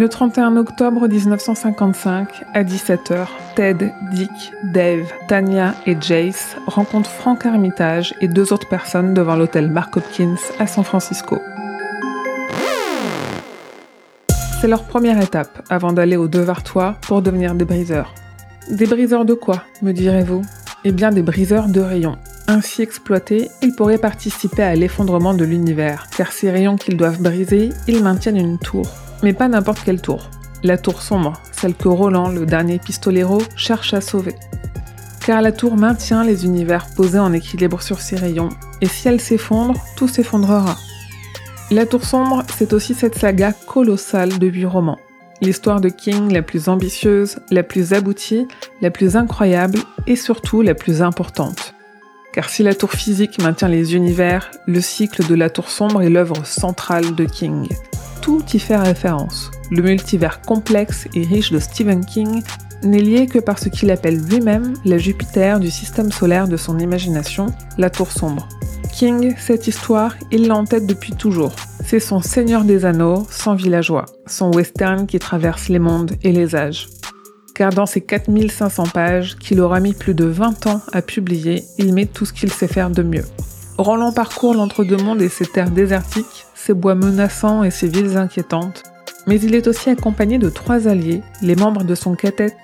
Le 31 octobre 1955, à 17h, Ted, Dick, Dave, Tanya et Jace rencontrent Frank Armitage et deux autres personnes devant l'hôtel Mark Hopkins à San Francisco. C'est leur première étape avant d'aller au Devartois pour devenir des briseurs. Des briseurs de quoi, me direz-vous? Eh bien des briseurs de rayons. Ainsi exploités, ils pourraient participer à l'effondrement de l'univers, car ces rayons qu'ils doivent briser, ils maintiennent une tour. Mais pas n'importe quelle tour. La tour sombre, celle que Roland, le dernier pistolero, cherche à sauver. Car la tour maintient les univers posés en équilibre sur ses rayons, et si elle s'effondre, tout s'effondrera. La Tour Sombre, c'est aussi cette saga colossale de huit romans. L'histoire de King la plus ambitieuse, la plus aboutie, la plus incroyable et surtout la plus importante. Car si la tour physique maintient les univers, le cycle de la tour sombre est l'œuvre centrale de King. Tout y fait référence. Le multivers complexe et riche de Stephen King n'est lié que par ce qu'il appelle lui-même la Jupiter du système solaire de son imagination, la tour sombre. King, cette histoire, il l'a en tête depuis toujours. C'est son Seigneur des Anneaux, sans villageois, son western qui traverse les mondes et les âges. Car dans ses 4500 pages, qu'il aura mis plus de 20 ans à publier, il met tout ce qu'il sait faire de mieux. Roland parcourt l'entre-deux-mondes et ses terres désertiques, ses bois menaçants et ses villes inquiétantes, mais il est aussi accompagné de trois alliés, les membres de son quartet,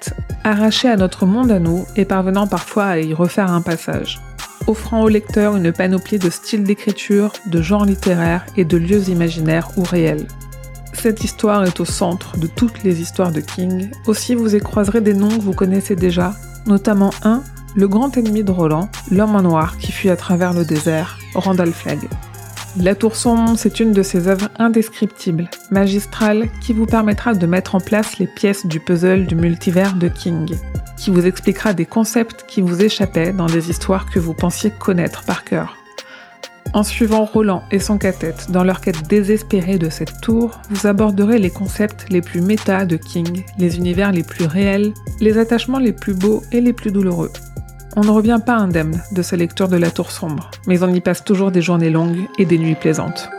arrachés à notre monde à nous et parvenant parfois à y refaire un passage offrant au lecteur une panoplie de styles d'écriture, de genres littéraires et de lieux imaginaires ou réels. Cette histoire est au centre de toutes les histoires de King, aussi vous y croiserez des noms que vous connaissez déjà, notamment un, le grand ennemi de Roland, l'homme en noir qui fuit à travers le désert, Randall Flagg. La Tour c'est une de ses œuvres indescriptibles, magistrales, qui vous permettra de mettre en place les pièces du puzzle du multivers de King, qui vous expliquera des concepts qui vous échappaient dans des histoires que vous pensiez connaître par cœur. En suivant Roland et son cathète dans leur quête désespérée de cette tour, vous aborderez les concepts les plus méta de King, les univers les plus réels, les attachements les plus beaux et les plus douloureux. On ne revient pas indemne de sa lecture de la Tour sombre, mais on y passe toujours des journées longues et des nuits plaisantes.